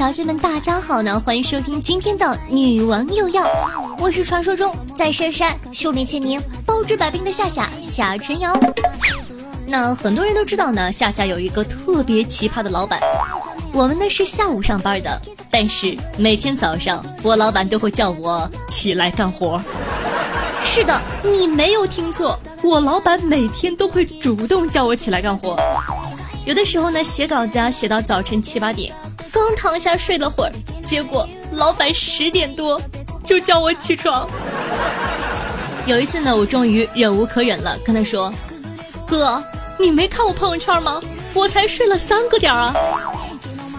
小姐们，大家好呢！欢迎收听今天的《女王又要》，我是传说中在深山修炼千年、包治百病的夏夏夏春瑶。那很多人都知道呢，夏夏有一个特别奇葩的老板。我们呢是下午上班的，但是每天早上我老板都会叫我起来干活。是的，你没有听错，我老板每天都会主动叫我起来干活。有的时候呢，写稿子啊，写到早晨七八点，刚躺下睡了会儿，结果老板十点多就叫我起床。有一次呢，我终于忍无可忍了，跟他说：“哥，你没看我朋友圈吗？我才睡了三个点啊！”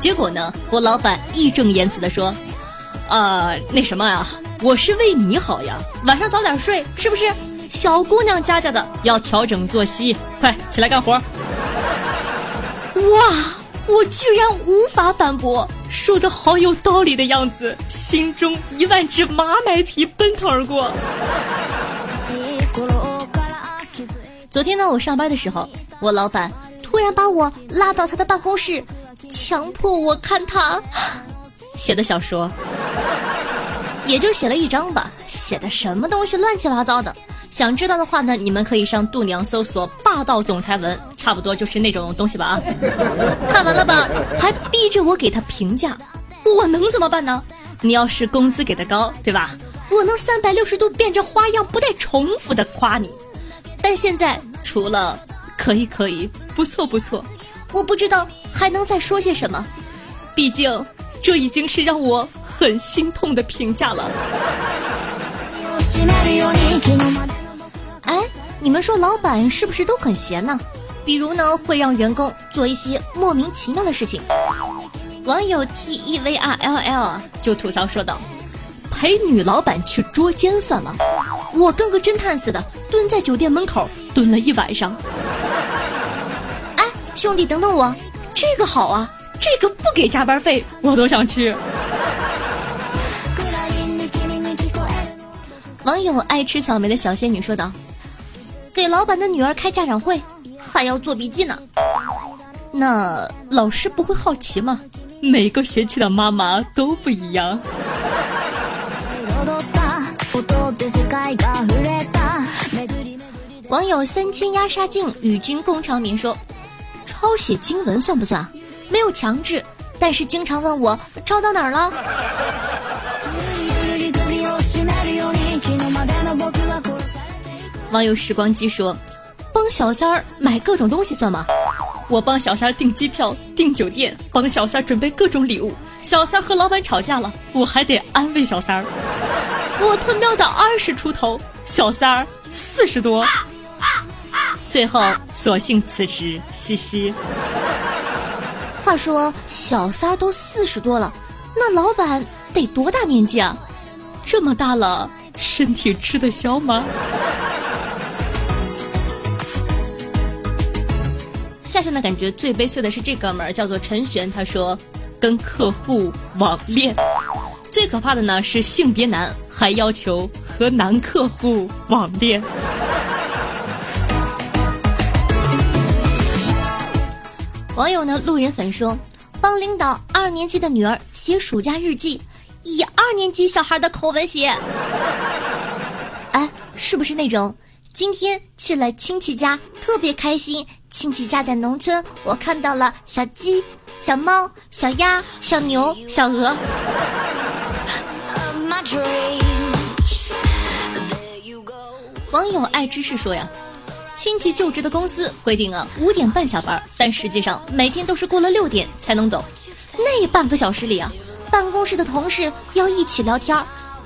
结果呢，我老板义正言辞地说：“啊，那什么呀，我是为你好呀，晚上早点睡，是不是？小姑娘家家的要调整作息，快起来干活。”哇！我居然无法反驳，说的好有道理的样子，心中一万只马奶皮奔腾而过。昨天呢，我上班的时候，我老板突然把我拉到他的办公室，强迫我看他写的小说，也就写了一章吧，写的什么东西乱七八糟的。想知道的话呢，你们可以上度娘搜索“霸道总裁文”，差不多就是那种东西吧啊。看完了吧，还逼着我给他评价，我能怎么办呢？你要是工资给的高，对吧？我能三百六十度变着花样、不带重复的夸你。但现在除了可以可以，不错不错，我不知道还能再说些什么。毕竟这已经是让我很心痛的评价了。哎，你们说老板是不是都很闲呢？比如呢，会让员工做一些莫名其妙的事情。网友 T E V R L L 就吐槽说道：“陪女老板去捉奸算吗？我跟个侦探似的蹲在酒店门口蹲了一晚上。”哎，兄弟，等等我，这个好啊，这个不给加班费我都想去。网友爱吃草莓的小仙女说道。给老板的女儿开家长会，还要做笔记呢。那老师不会好奇吗？每个学期的妈妈都不一样。网友三千压杀镜与君共长眠说：“抄写经文算不算？没有强制，但是经常问我抄到哪儿了。”网友时光机说：“帮小三儿买各种东西算吗？我帮小三儿订机票、订酒店，帮小三儿准备各种礼物。小三儿和老板吵架了，我还得安慰小三儿。我他喵的二十出头，小三儿四十多，最后索性辞职，嘻嘻。话说小三儿都四十多了，那老板得多大年纪啊？这么大了，身体吃得消吗？”夏夏呢，感觉最悲催的是这哥们儿，叫做陈璇。他说，跟客户网恋。最可怕的呢是性别男，还要求和男客户网恋。网友呢，路人粉说，帮领导二年级的女儿写暑假日记，以二年级小孩的口吻写。哎，是不是那种？今天去了亲戚家，特别开心。亲戚家在农村，我看到了小鸡、小猫、小鸭、小牛、小鹅。网友爱知识说呀，亲戚就职的公司规定啊五点半下班，但实际上每天都是过了六点才能走。那半个小时里啊，办公室的同事要一起聊天，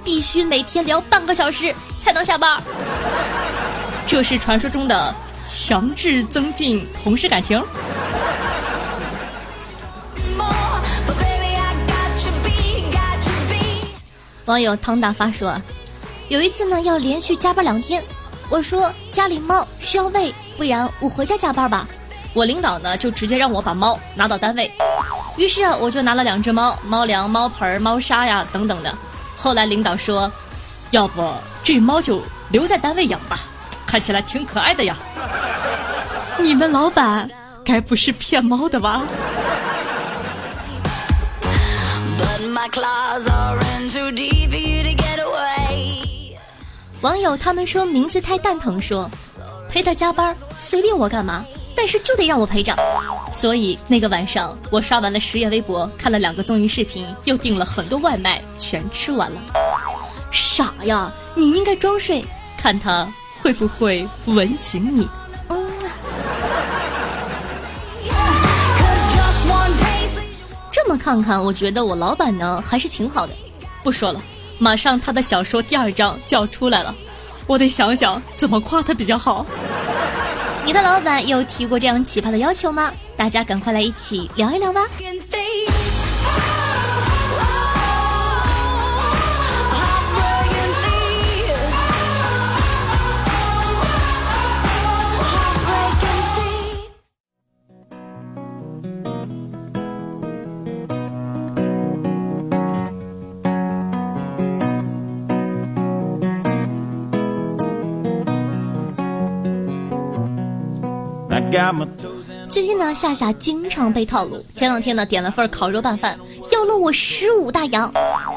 必须每天聊半个小时才能下班。这是传说中的强制增进同事感情。网友汤大发说，有一次呢要连续加班两天，我说家里猫需要喂，不然我回家加班吧。我领导呢就直接让我把猫拿到单位，于是啊我就拿了两只猫，猫粮、猫盆、猫砂呀等等的。后来领导说，要不这猫就留在单位养吧，看起来挺可爱的呀。你们老板该不是骗猫的吧？网友他们说名字太蛋疼，说陪他加班随便我干嘛，但是就得让我陪着。所以那个晚上我刷完了十页微博，看了两个综艺视频，又订了很多外卖，全吃完了。傻呀，你应该装睡，看他会不会吻醒你。嗯。这么看看，我觉得我老板呢还是挺好的。不说了。马上他的小说第二章就要出来了，我得想想怎么夸他比较好。你的老板有提过这样奇葩的要求吗？大家赶快来一起聊一聊吧。最近呢，夏夏经常被套路。前两天呢，点了份烤肉拌饭，要了我十五大洋，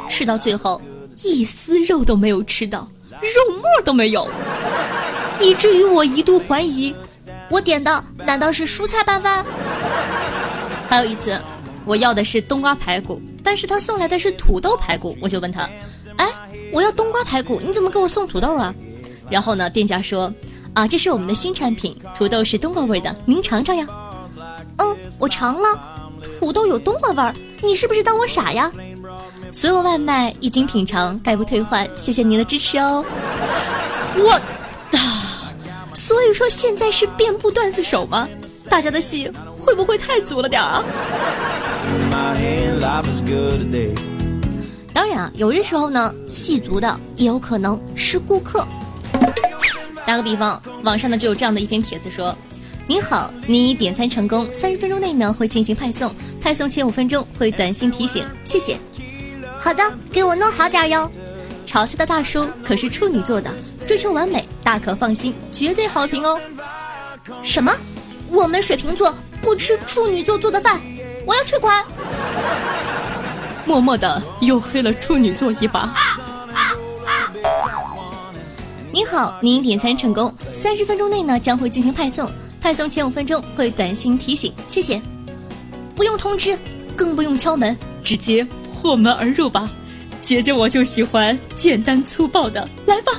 吃到最后一丝肉都没有吃到，肉沫都没有，以至于我一度怀疑，我点的难道是蔬菜拌饭？还有一次，我要的是冬瓜排骨，但是他送来的是土豆排骨，我就问他，哎，我要冬瓜排骨，你怎么给我送土豆啊？然后呢，店家说。啊，这是我们的新产品，土豆是冬瓜味的，您尝尝呀。嗯，我尝了，土豆有冬瓜味儿，你是不是当我傻呀？所有外卖一经品尝，概不退换，谢谢您的支持哦。我，所以说现在是遍布段子手吗？大家的戏会不会太足了点啊？当然啊，有的时候呢，戏足的也有可能是顾客。打个比方，网上呢就有这样的一篇帖子说：“您好，你点餐成功，三十分钟内呢会进行派送，派送前五分钟会短信提醒，谢谢。”好的，给我弄好点哟。嘲笑的大叔可是处女座的，追求完美，大可放心，绝对好评哦。什么？我们水瓶座不吃处女座做的饭，我要退款。默默的又黑了处女座一把。你好，您点餐成功，三十分钟内呢将会进行派送，派送前五分钟会短信提醒，谢谢。不用通知，更不用敲门，直接破门而入吧。姐姐我就喜欢简单粗暴的，来吧。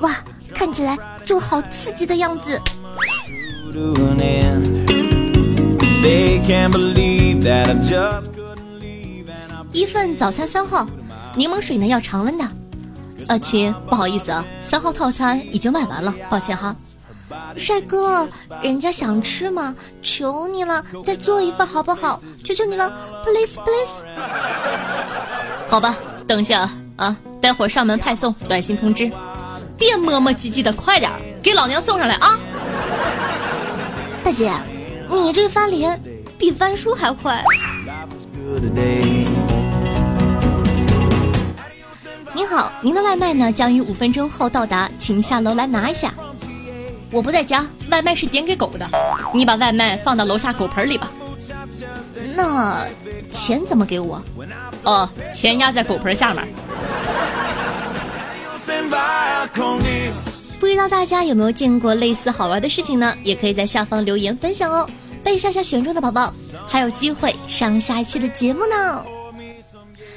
哇，看起来就好刺激的样子。一份早餐三号。柠檬水呢要常温的，呃亲，不好意思啊，三号套餐已经卖完了，抱歉哈。帅哥，人家想吃嘛，求你了，再做一份好不好？求求你了，please please。好吧，等一下啊，待会儿上门派送，短信通知，别磨磨唧唧的，快点给老娘送上来啊！大姐，你这翻脸比翻书还快。您好，您的外卖呢将于五分钟后到达，请下楼来拿一下。我不在家，外卖是点给狗的，你把外卖放到楼下狗盆里吧。那钱怎么给我？哦，钱压在狗盆下面。不知道大家有没有见过类似好玩的事情呢？也可以在下方留言分享哦。被夏夏选中的宝宝还有机会上下一期的节目呢。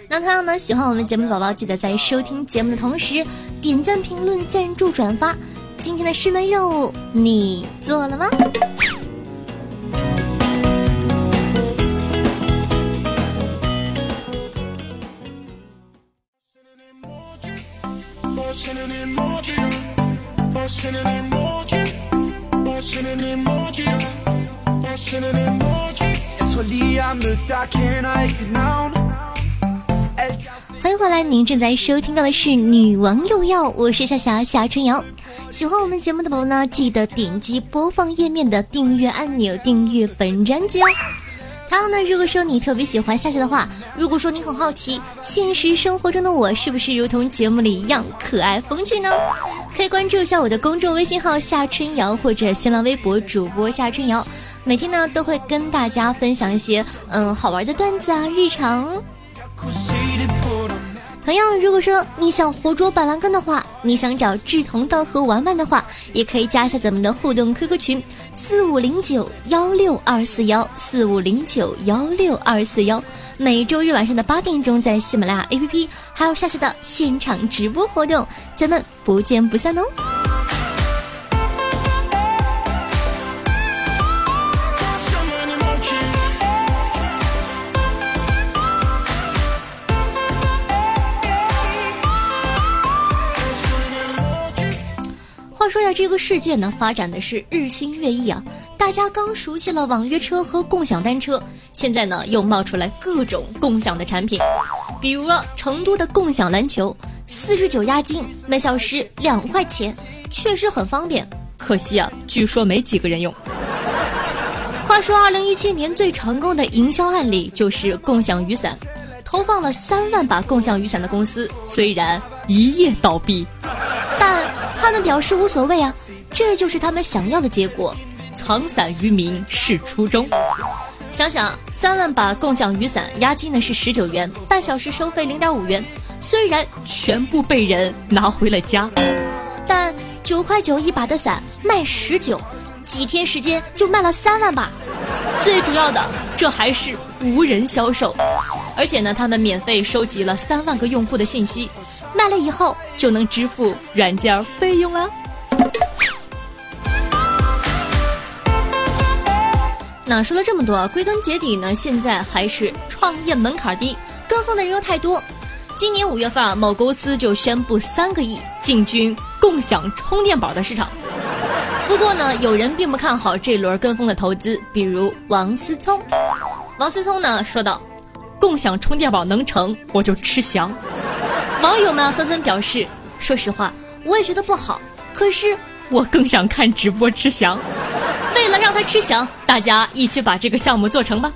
那同样呢喜欢我们节目的宝宝记得在收听节目的同时点赞评论赞助转发今天的师门任务你做了吗？欢迎回来，您正在收听到的是《女王又要》，我是夏夏夏春瑶。喜欢我们节目的宝宝呢，记得点击播放页面的订阅按钮，订阅本专辑哦。还有呢，如果说你特别喜欢夏夏的话，如果说你很好奇现实生活中的我是不是如同节目里一样可爱风趣呢？可以关注一下我的公众微信号夏春瑶或者新浪微博主播夏春瑶，每天呢都会跟大家分享一些嗯好玩的段子啊日常。同样，如果说你想活捉板蓝根的话，你想找志同道合玩玩的话，也可以加一下咱们的互动 QQ 群四五零九幺六二四幺四五零九幺六二四幺。每周日晚上的八点钟，在喜马拉雅 APP 还有下次的现场直播活动，咱们不见不散哦。说呀，这个世界呢发展的是日新月异啊！大家刚熟悉了网约车和共享单车，现在呢又冒出来各种共享的产品，比如成都的共享篮球，四十九押金，每小时两块钱，确实很方便。可惜啊，据说没几个人用。话说，二零一七年最成功的营销案例就是共享雨伞，投放了三万把共享雨伞的公司，虽然一夜倒闭。他们表示无所谓啊，这就是他们想要的结果。藏伞于民是初衷。想想三万把共享雨伞，押金呢是十九元，半小时收费零点五元。虽然全部被人拿回了家，但九块九一把的伞卖十九，几天时间就卖了三万把。最主要的，这还是无人销售，而且呢，他们免费收集了三万个用户的信息。卖了以后就能支付软件费用了。那说了这么多，归根结底呢，现在还是创业门槛低，跟风的人又太多。今年五月份啊，某公司就宣布三个亿进军共享充电宝的市场。不过呢，有人并不看好这轮跟风的投资，比如王思聪。王思聪呢说道：“共享充电宝能成，我就吃翔。”网友们纷纷表示：“说实话，我也觉得不好。可是我更想看直播吃翔。为了让他吃翔，大家一起把这个项目做成吧。”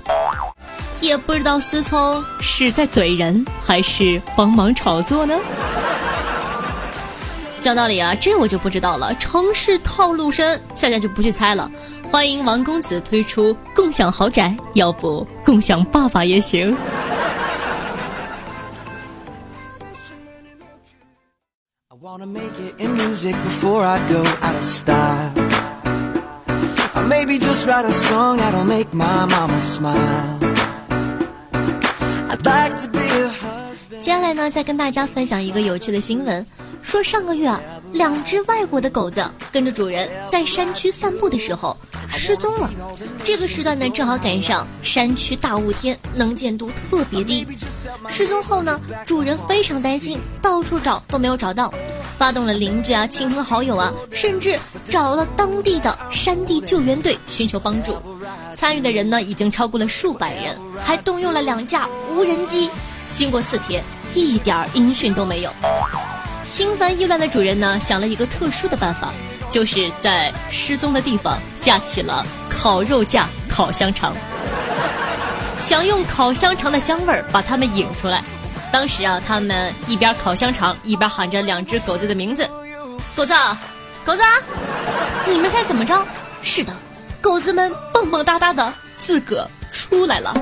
也不知道思聪是在怼人，还是帮忙炒作呢？讲道理啊，这我就不知道了。城市套路深，夏夏就不去猜了。欢迎王公子推出共享豪宅，要不共享爸爸也行。接下来呢再跟大家分享一个有趣的新闻说上个月啊两只外国的狗子跟着主人在山区散步的时候失踪了这个时段呢正好赶上山区大雾天能见度特别低失踪后呢主人非常担心到处找都没有找到发动了邻居啊、亲朋好友啊，甚至找了当地的山地救援队寻求帮助。参与的人呢，已经超过了数百人，还动用了两架无人机。经过四天，一点音讯都没有。心烦意乱的主人呢，想了一个特殊的办法，就是在失踪的地方架起了烤肉架、烤香肠，想用烤香肠的香味儿把他们引出来。当时啊，他们一边烤香肠，一边喊着两只狗子的名字：“狗子，狗子，你们猜怎么着？是的，狗子们蹦蹦哒哒的自个出来了，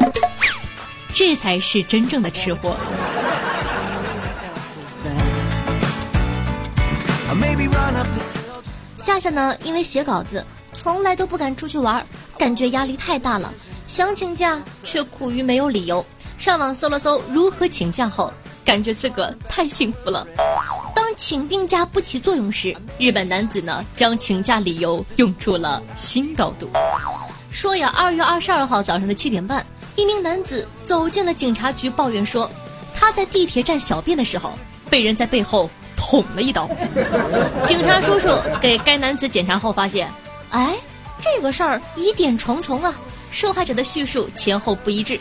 这才是真正的吃货。”夏夏呢，因为写稿子，从来都不敢出去玩，感觉压力太大了，想请假却苦于没有理由。上网搜了搜如何请假后，感觉自个太幸福了。当请病假不起作用时，日本男子呢将请假理由用出了新高度。说呀，二月二十二号早上的七点半，一名男子走进了警察局，抱怨说他在地铁站小便的时候被人在背后捅了一刀。警察叔叔给该男子检查后发现，哎，这个事儿疑点重重啊，受害者的叙述前后不一致。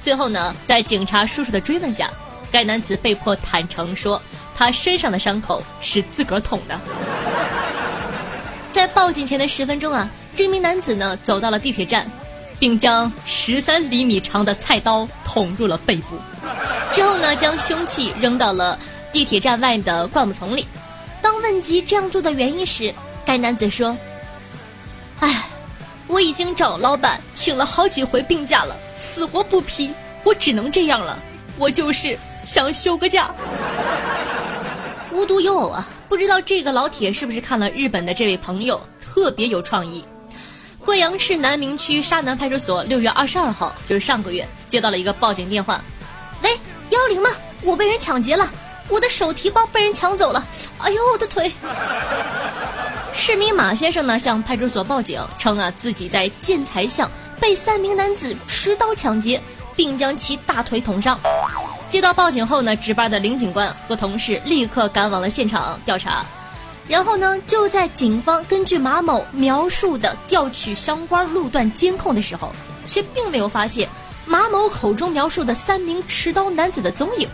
最后呢，在警察叔叔的追问下，该男子被迫坦诚说，他身上的伤口是自个儿捅的。在报警前的十分钟啊，这名男子呢走到了地铁站，并将十三厘米长的菜刀捅入了背部，之后呢将凶器扔到了地铁站外的灌木丛里。当问及这样做的原因时，该男子说：“哎，我已经找老板请了好几回病假了，死活不批，我只能这样了。我就是想休个假。” 无独有偶啊，不知道这个老铁是不是看了日本的这位朋友特别有创意？贵阳市南明区沙南派出所六月二十二号，就是上个月接到了一个报警电话：“喂，幺幺零吗？我被人抢劫了。”我的手提包被人抢走了，哎呦我的腿！市民马先生呢向派出所报警称啊自己在建材巷被三名男子持刀抢劫，并将其大腿捅伤。接到报警后呢，值班的林警官和同事立刻赶往了现场调查，然后呢就在警方根据马某描述的调取相关路段监控的时候，却并没有发现马某口中描述的三名持刀男子的踪影。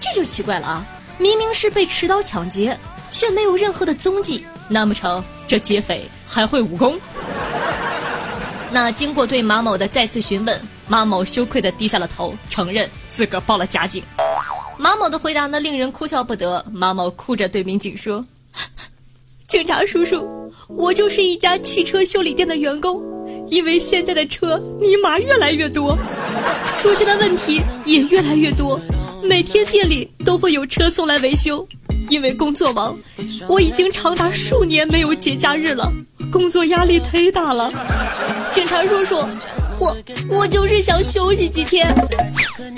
这就奇怪了啊！明明是被持刀抢劫，却没有任何的踪迹。难不成这劫匪还会武功？那经过对马某的再次询问，马某羞愧的低下了头，承认自个儿报了假警。马某的回答呢，令人哭笑不得。马某哭着对民警说：“警察叔叔，我就是一家汽车修理店的员工，因为现在的车尼玛越来越多，出现的问题也越来越多。”每天店里都会有车送来维修，因为工作忙，我已经长达数年没有节假日了，工作压力忒大了。警察叔叔，我我就是想休息几天。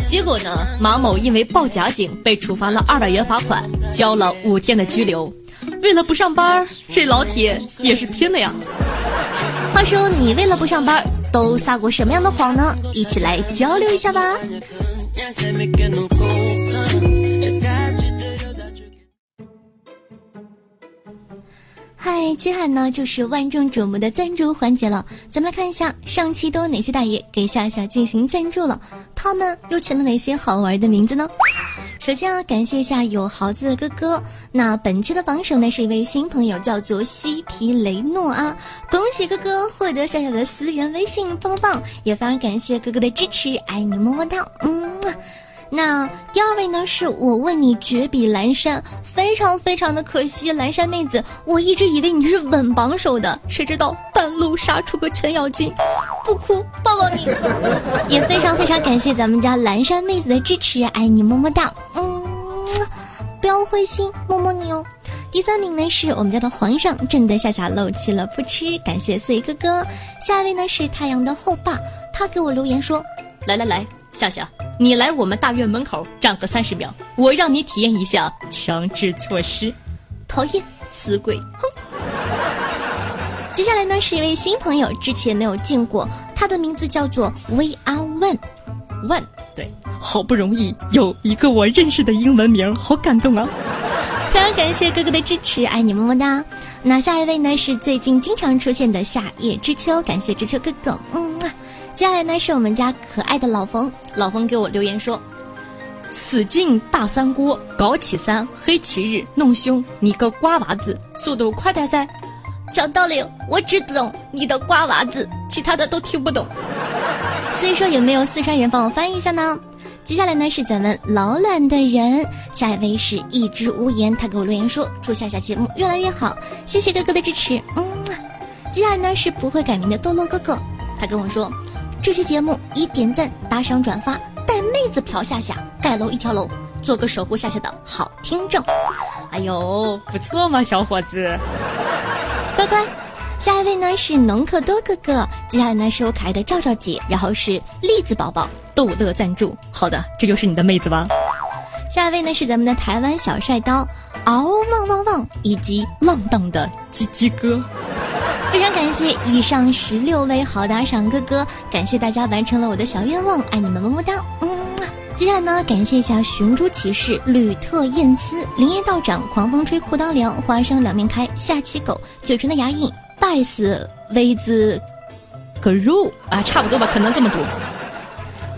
结果呢，马某因为报假警被处罚了二百元罚款，交了五天的拘留。为了不上班，这老铁也是拼了呀。话说你为了不上班，都撒过什么样的谎呢？一起来交流一下吧。嗨，接下来呢就是万众瞩目的赞助环节了。咱们来看一下上期都有哪些大爷给夏夏进行赞助了，他们又起了哪些好玩的名字呢？首先要感谢一下有豪子的哥哥。那本期的榜首呢是一位新朋友，叫做西皮雷诺啊，恭喜哥哥获得小小的私人微信，棒棒棒！也非常感谢哥哥的支持，爱你么么哒，嗯。那第二位呢？是我问你绝笔蓝山，非常非常的可惜，蓝山妹子，我一直以为你是稳榜首的，谁知道半路杀出个程咬金，不哭抱抱你。也非常非常感谢咱们家蓝山妹子的支持，爱你么么哒，嗯，不要灰心，摸摸你哦。第三名呢是我们家的皇上，震得夏夏漏气了，不吃，感谢碎哥哥。下一位呢是太阳的后爸，他给我留言说，来来来。夏夏，你来我们大院门口站个三十秒，我让你体验一下强制措施。讨厌死鬼！哼。接下来呢是一位新朋友，之前没有见过，他的名字叫做 We Are One One。对，好不容易有一个我认识的英文名，好感动啊！非常感谢哥哥的支持，爱你么么哒。那下一位呢是最近经常出现的夏夜知秋，感谢知秋哥哥，嗯啊。接下来呢是我们家可爱的老冯，老冯给我留言说：“死进大三锅，搞起三黑旗日，弄凶你个瓜娃子，速度快点噻！”讲道理，我只懂你的瓜娃子，其他的都听不懂。所以说有没有四川人帮我翻译一下呢？接下来呢是咱们老懒的人，下一位是一只无言，他给我留言说：“祝下下节目越来越好，谢谢哥哥的支持。”嗯，接下来呢是不会改名的堕落哥哥，他跟我说。这期节目以点赞、打赏、转发带妹子嫖夏夏，盖楼一条龙，做个守护夏夏的好听众。哎呦，不错嘛，小伙子，乖乖。下一位呢是农克多哥哥，接下来呢是我可爱的赵赵姐，然后是栗子宝宝逗乐赞助。好的，这就是你的妹子吧？下一位呢是咱们的台湾小帅刀嗷汪汪汪，以及浪荡的鸡鸡哥。非常感谢以上十六位好打赏哥哥，感谢大家完成了我的小愿望，爱你们么么哒。嗯，接下来呢，感谢一下寻珠骑士、吕特燕斯、林业道长、狂风吹裤裆凉、花生两面开、下棋狗、嘴唇的牙印、拜斯、威兹、格肉啊，差不多吧，可能这么读。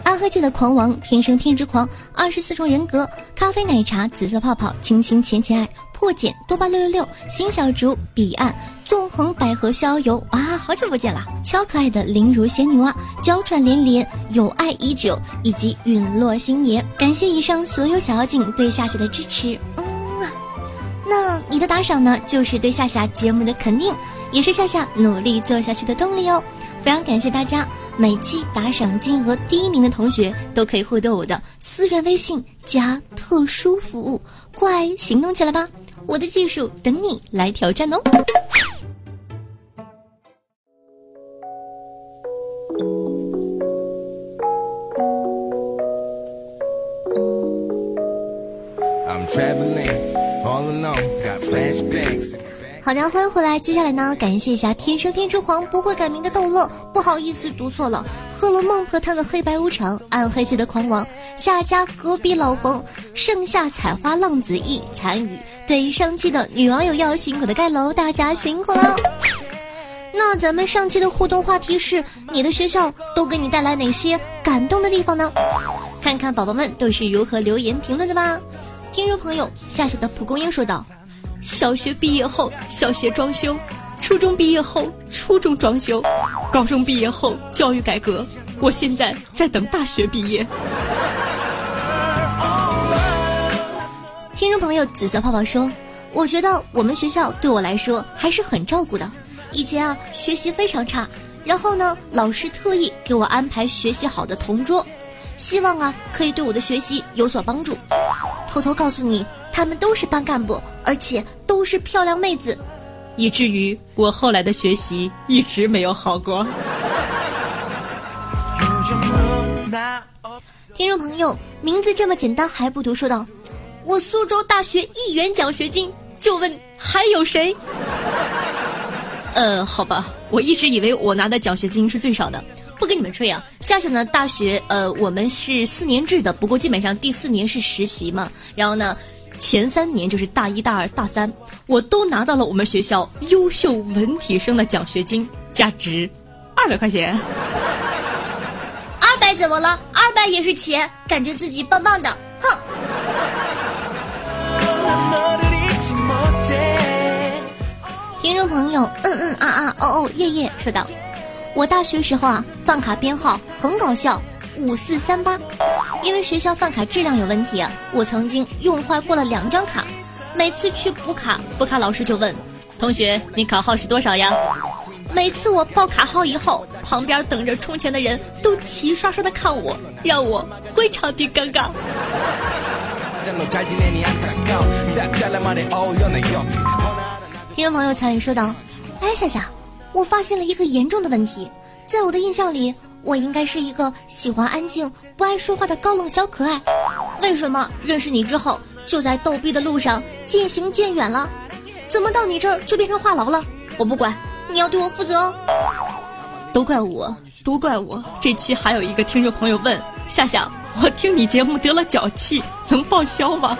暗黑界的狂王，天生偏执狂，二十四重人格，咖啡奶茶，紫色泡泡，亲亲浅浅爱，破茧，多巴六六六，新小竹，彼岸，纵横百合逍遥，哇，好久不见了，超可爱的灵如仙女娃，娇喘连连，有爱已久，以及陨落星爷，感谢以上所有小妖精对夏夏的支持，嗯啊，那你的打赏呢，就是对夏夏节目的肯定，也是夏夏努力做下去的动力哦。非常感谢大家，每期打赏金额第一名的同学都可以获得我的私人微信加特殊服务，快行动起来吧！我的技术等你来挑战哦。好的，欢迎回来。接下来呢，感谢一下天生天之皇不会改名的逗乐，不好意思读错了。喝了孟婆汤的黑白无常，暗黑系的狂王，下家隔壁老冯，盛夏采花浪子一残雨。对上期的女网友要辛苦的盖楼，大家辛苦了。那咱们上期的互动话题是：你的学校都给你带来哪些感动的地方呢？看看宝宝们都是如何留言评论的吧。听众朋友夏夏的蒲公英说道。小学毕业后，小学装修；初中毕业后，初中装修；高中毕业后，教育改革。我现在在等大学毕业。听众朋友紫色泡泡说：“我觉得我们学校对我来说还是很照顾的。以前啊，学习非常差，然后呢，老师特意给我安排学习好的同桌，希望啊，可以对我的学习有所帮助。偷偷告诉你。”他们都是班干部，而且都是漂亮妹子，以至于我后来的学习一直没有好过。听众朋友，名字这么简单还不读，说道：“我苏州大学一元奖学金，就问还有谁？”呃，好吧，我一直以为我拿的奖学金是最少的，不跟你们吹啊。夏夏呢，大学呃，我们是四年制的，不过基本上第四年是实习嘛，然后呢。前三年就是大一、大二、大三，我都拿到了我们学校优秀文体生的奖学金，价值二百块钱。二百怎么了？二百也是钱，感觉自己棒棒的。哼！听众朋友，嗯嗯啊啊哦哦夜夜说道：“我大学时候啊，饭卡编号很搞笑。”五四三八，因为学校饭卡质量有问题，我曾经用坏过了两张卡。每次去补卡，补卡老师就问：“同学，你卡号是多少呀？”每次我报卡号以后，旁边等着充钱的人都齐刷刷的看我，让我非常的尴尬。听众朋友参与说道：“哎，夏夏，我发现了一个严重的问题，在我的印象里。”我应该是一个喜欢安静、不爱说话的高冷小可爱，为什么认识你之后就在逗逼的路上渐行渐远了？怎么到你这儿就变成话痨了？我不管，你要对我负责哦！都怪我，都怪我！这期还有一个听众朋友问夏夏，我听你节目得了脚气，能报销吗？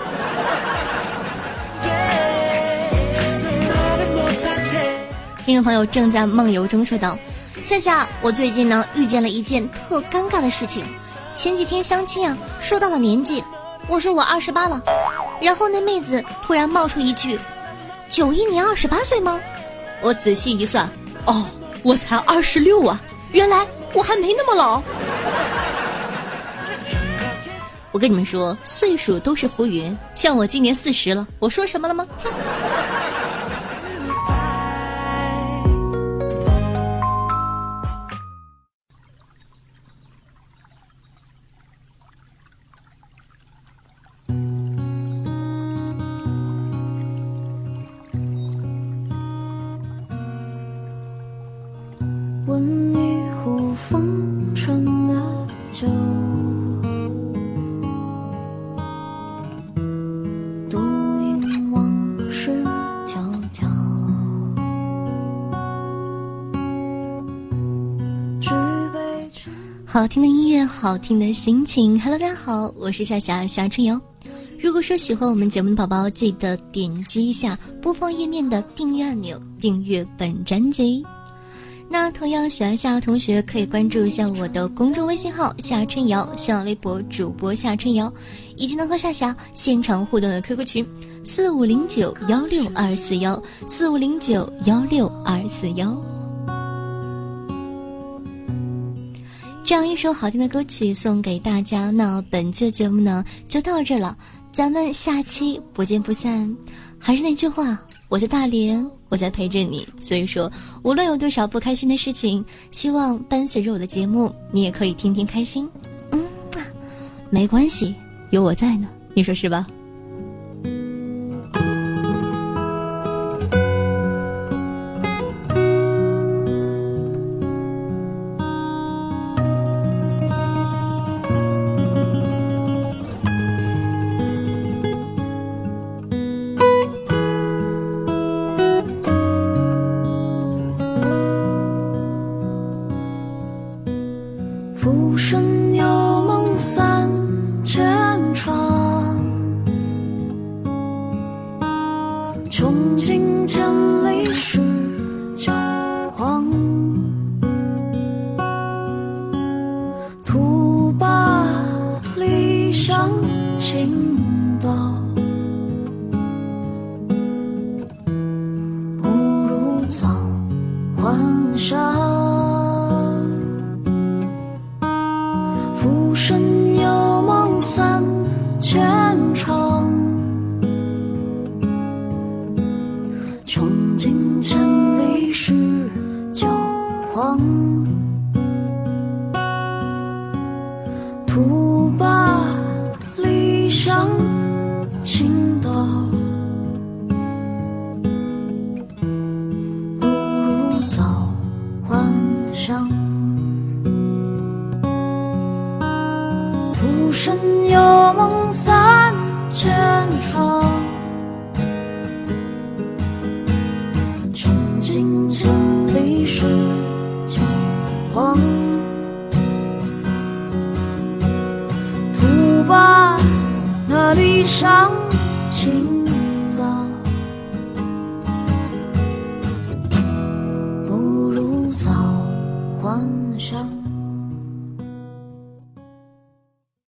听众朋友正在梦游中说道。夏夏，我最近呢遇见了一件特尴尬的事情。前几天相亲啊，说到了年纪，我说我二十八了，然后那妹子突然冒出一句：“九一年二十八岁吗？”我仔细一算，哦，我才二十六啊，原来我还没那么老。我跟你们说，岁数都是浮云，像我今年四十了，我说什么了吗？哼。好听的音乐，好听的心情。Hello，大家好，我是夏夏夏春瑶。如果说喜欢我们节目的宝宝，记得点击一下播放页面的订阅按钮，订阅本专辑。那同样喜欢夏的同学可以关注一下我的公众微信号夏春瑶，新浪微博主播夏春瑶，以及能和夏夏现场互动的 QQ 群四五零九幺六二四幺四五零九幺六二四幺。这样一首好听的歌曲送给大家，那本期的节目呢就到这了，咱们下期不见不散。还是那句话。我在大连，我在陪着你。所以说，无论有多少不开心的事情，希望伴随着我的节目，你也可以天天开心。嗯，没关系，有我在呢，你说是吧？